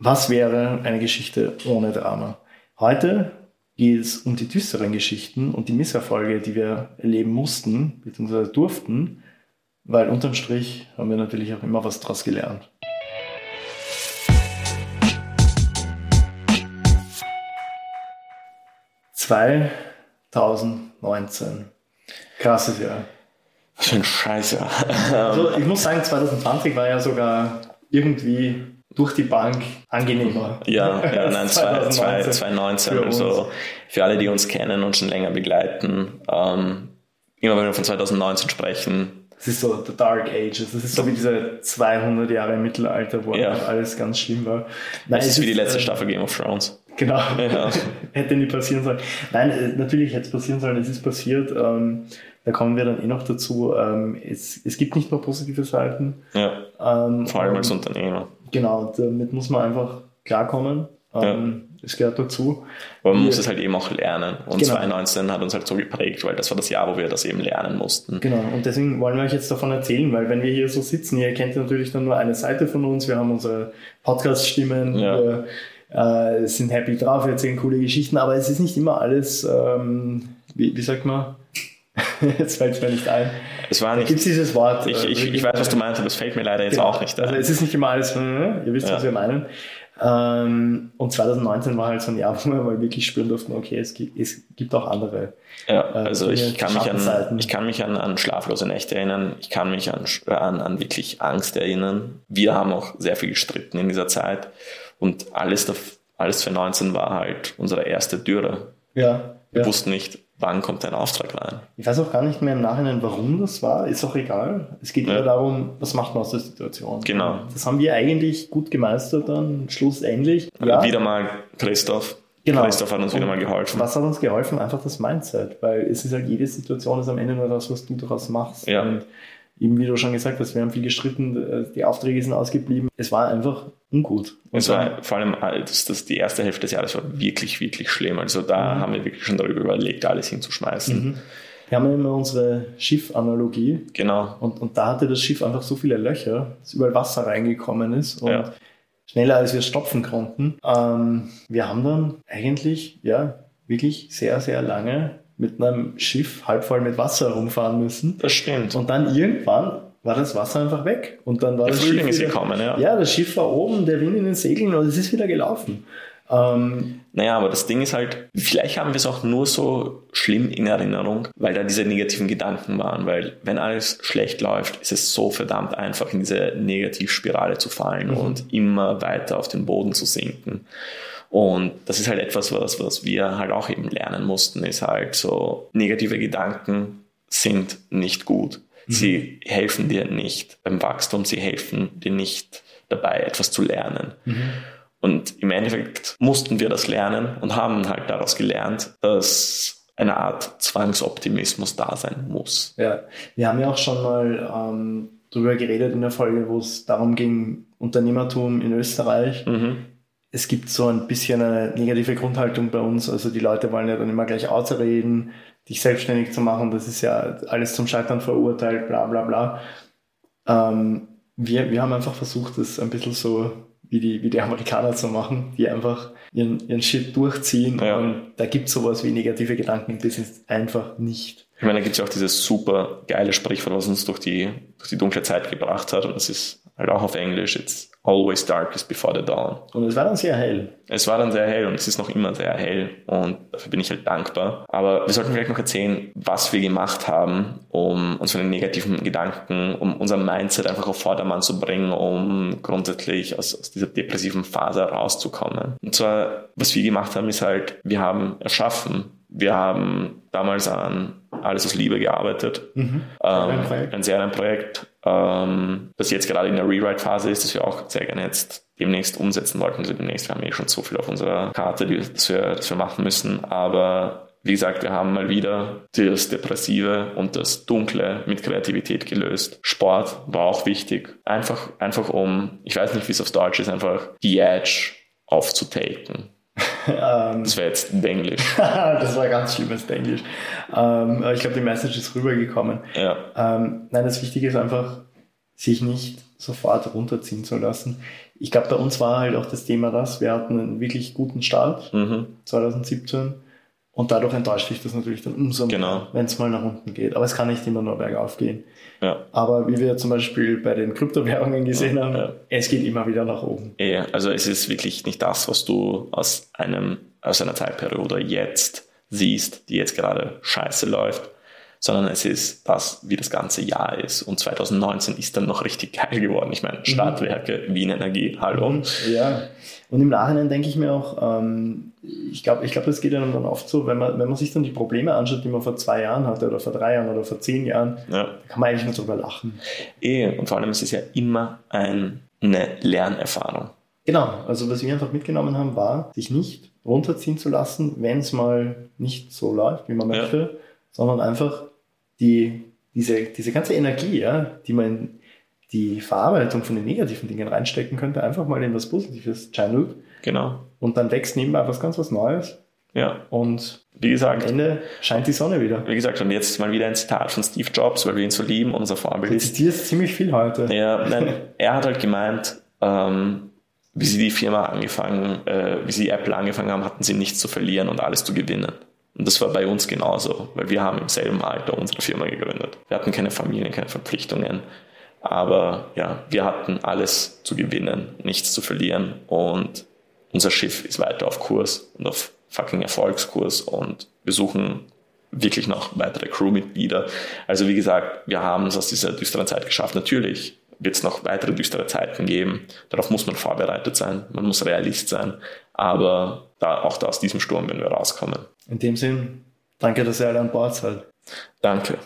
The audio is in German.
Was wäre eine Geschichte ohne Drama? Heute geht es um die düsteren Geschichten und die Misserfolge, die wir erleben mussten bzw. durften, weil unterm Strich haben wir natürlich auch immer was daraus gelernt. ...2019. Krasses Jahr. Was für ein Scheißjahr. Also ich muss sagen, 2020 war ja sogar irgendwie durch die Bank angenehmer. Ja, ja nein, 2019. 2019 für also für alle, die uns kennen und schon länger begleiten, ähm, immer wenn wir von 2019 sprechen. Es ist so the Dark Ages. Es ist so wie diese 200 Jahre im Mittelalter, wo ja. alles ganz schlimm war. Nein, es ist wie die letzte äh, Staffel Game of Thrones. Genau. Ja. hätte nie passieren sollen. Nein, äh, natürlich hätte es passieren sollen. Es ist passiert. Ähm, da kommen wir dann eh noch dazu. Ähm, es, es gibt nicht nur positive Seiten. Ja. Ähm, Vor allem als Unternehmer. Genau, damit muss man einfach klarkommen. Ähm, ja. Es gehört dazu. Aber man wir, muss es halt eben auch lernen. Und genau. 2019 hat uns halt so geprägt, weil das war das Jahr, wo wir das eben lernen mussten. Genau, und deswegen wollen wir euch jetzt davon erzählen, weil wenn wir hier so sitzen, ihr kennt natürlich dann nur eine Seite von uns, wir haben unsere Podcast-Stimmen, ja. wir äh, sind happy drauf, wir erzählen coole Geschichten, aber es ist nicht immer alles, ähm, wie, wie sagt man, jetzt fällt es mir nicht ein. Es war nicht. Gibt dieses Wort? Ich, ich, ich, weiß, was du meinst, aber es fällt mir leider jetzt genau. auch nicht ein. Also es ist nicht immer alles, ihr wisst, ja. was wir meinen. Ähm, und 2019 war halt so ein Jahr, wo wir mal wirklich spüren durften, okay, es gibt, es gibt auch andere. Ja, äh, also ich kann, mich an, ich kann mich an, an schlaflose Nächte erinnern, ich kann mich an, an, an wirklich Angst erinnern. Wir haben auch sehr viel gestritten in dieser Zeit und alles, alles für 19 war halt unsere erste Dürre. Ja. Wir ja. wussten nicht, wann kommt dein Auftrag rein. Ich weiß auch gar nicht mehr im Nachhinein, warum das war. Ist auch egal. Es geht ja. eher darum, was macht man aus der Situation. Genau. Das haben wir eigentlich gut gemeistert dann, schlussendlich. Ja. Wieder mal Christoph. Genau. Christoph hat uns wieder mal geholfen. Was hat uns geholfen? Einfach das Mindset, weil es ist halt jede Situation ist am Ende nur das, was du daraus machst. Ja. Und eben wie du schon gesagt hast, wir haben viel gestritten, die Aufträge sind ausgeblieben. Es war einfach ungut. Und es war vor allem, äh, das, das, die erste Hälfte des Jahres war wirklich, wirklich schlimm. Also da mhm. haben wir wirklich schon darüber überlegt, alles hinzuschmeißen. Mhm. Wir haben immer unsere Schiffanalogie. Genau. Und, und da hatte das Schiff einfach so viele Löcher, dass überall Wasser reingekommen ist. Und ja. schneller als wir stopfen konnten. Ähm, wir haben dann eigentlich, ja, wirklich sehr, sehr lange mit einem Schiff halb voll mit Wasser rumfahren müssen. Das stimmt. Und dann irgendwann war das Wasser einfach weg. Und dann war der das Frühling Schiff ist gekommen, ja. Ja, das Schiff war oben, der Wind in den Segeln und es ist wieder gelaufen. Ähm, naja, aber das Ding ist halt, vielleicht haben wir es auch nur so schlimm in Erinnerung, weil da diese negativen Gedanken waren. Weil wenn alles schlecht läuft, ist es so verdammt einfach, in diese Negativspirale zu fallen mhm. und immer weiter auf den Boden zu sinken. Und das ist halt etwas, was, was wir halt auch eben lernen mussten, ist halt so, negative Gedanken sind nicht gut. Mhm. Sie helfen dir nicht beim Wachstum, sie helfen dir nicht dabei, etwas zu lernen. Mhm. Und im Endeffekt mussten wir das lernen und haben halt daraus gelernt, dass eine Art Zwangsoptimismus da sein muss. Ja, wir haben ja auch schon mal ähm, darüber geredet in der Folge, wo es darum ging, Unternehmertum in Österreich. Mhm. Es gibt so ein bisschen eine negative Grundhaltung bei uns. Also die Leute wollen ja dann immer gleich ausreden, dich selbstständig zu machen. Das ist ja alles zum Scheitern verurteilt, bla bla bla. Ähm, wir, wir haben einfach versucht, das ein bisschen so wie die, wie die Amerikaner zu machen, die einfach ihren, ihren Shit durchziehen. Ja. Und da gibt es sowas wie negative Gedanken im Business einfach nicht. Ich meine, da gibt es ja auch dieses super geile Sprichwort, was uns durch die, durch die dunkle Zeit gebracht hat. Und das ist halt auch auf Englisch. It's always darkest before the dawn. Und es war dann sehr hell. Es war dann sehr hell und es ist noch immer sehr hell und dafür bin ich halt dankbar. Aber wir sollten vielleicht noch erzählen, was wir gemacht haben, um uns von den negativen Gedanken, um unser Mindset einfach auf Vordermann zu bringen, um grundsätzlich aus, aus dieser depressiven Phase rauszukommen. Und zwar, was wir gemacht haben, ist halt, wir haben erschaffen, wir haben damals an Alles aus Liebe gearbeitet. Mhm. Ähm, ein Serienprojekt ähm, das jetzt gerade in der Rewrite-Phase ist, das wir auch sehr gerne jetzt demnächst umsetzen wollten. Also demnächst, wir haben eh schon so viel auf unserer Karte, die, wir, das wir machen müssen. Aber wie gesagt, wir haben mal wieder das Depressive und das Dunkle mit Kreativität gelöst. Sport war auch wichtig. Einfach, einfach um, ich weiß nicht, wie es auf Deutsch ist, einfach die Edge aufzutaken. Ähm, das wäre jetzt Englisch. das war ganz schlimmes Englisch. Ähm, ich glaube, die Message ist rübergekommen. Ja. Ähm, nein, das Wichtige ist einfach, sich nicht sofort runterziehen zu lassen. ich glaube, bei uns war halt auch das Thema das, wir hatten einen wirklich guten Start mhm. 2017 und dadurch enttäuscht dich das natürlich dann umso mehr, genau. wenn es mal nach unten geht. Aber es kann nicht immer nur bergauf gehen. Ja. Aber wie wir zum Beispiel bei den Kryptowährungen gesehen ja, haben, ja. es geht immer wieder nach oben. Ja, also es ist wirklich nicht das, was du aus einem aus einer Zeitperiode jetzt siehst, die jetzt gerade scheiße läuft, sondern es ist das, wie das ganze Jahr ist. Und 2019 ist dann noch richtig geil geworden. Ich meine, mhm. Stadtwerke, mhm. Wien Energie, hallo. Mhm. Ja, und im Nachhinein denke ich mir auch, ähm, ich glaube, ich glaub, das geht einem dann oft so, wenn man, wenn man sich dann die Probleme anschaut, die man vor zwei Jahren hatte oder vor drei Jahren oder vor zehn Jahren, ja. da kann man eigentlich nur drüber lachen. Eh, und vor allem ist es ja immer ein, eine Lernerfahrung. Genau, also was wir einfach mitgenommen haben, war, sich nicht runterziehen zu lassen, wenn es mal nicht so läuft, wie man möchte, ja. Sondern einfach die, diese, diese ganze Energie, ja, die man in die Verarbeitung von den negativen Dingen reinstecken könnte, einfach mal in was Positives channelt. Genau. Und dann wächst nebenbei was ganz was Neues. Ja. Und wie gesagt, am Ende scheint die Sonne wieder. Wie gesagt, und jetzt mal wieder ein Zitat von Steve Jobs, weil wir ihn so lieben, unser Vorbild ist. Du zitierst ziemlich viel heute. Ja, nein, er hat halt gemeint, ähm, wie sie die Firma angefangen, äh, wie sie Apple angefangen haben, hatten sie nichts zu verlieren und alles zu gewinnen. Und das war bei uns genauso, weil wir haben im selben Alter unsere Firma gegründet. Wir hatten keine Familien, keine Verpflichtungen. Aber ja, wir hatten alles zu gewinnen, nichts zu verlieren. Und unser Schiff ist weiter auf Kurs und auf fucking Erfolgskurs. Und wir suchen wirklich noch weitere Crewmitglieder. Also wie gesagt, wir haben es aus dieser düsteren Zeit geschafft. Natürlich wird es noch weitere düstere Zeiten geben. Darauf muss man vorbereitet sein. Man muss Realist sein. Aber da, auch da aus diesem Sturm werden wir rauskommen. In dem Sinn, danke, dass ihr alle an Bord seid. Danke.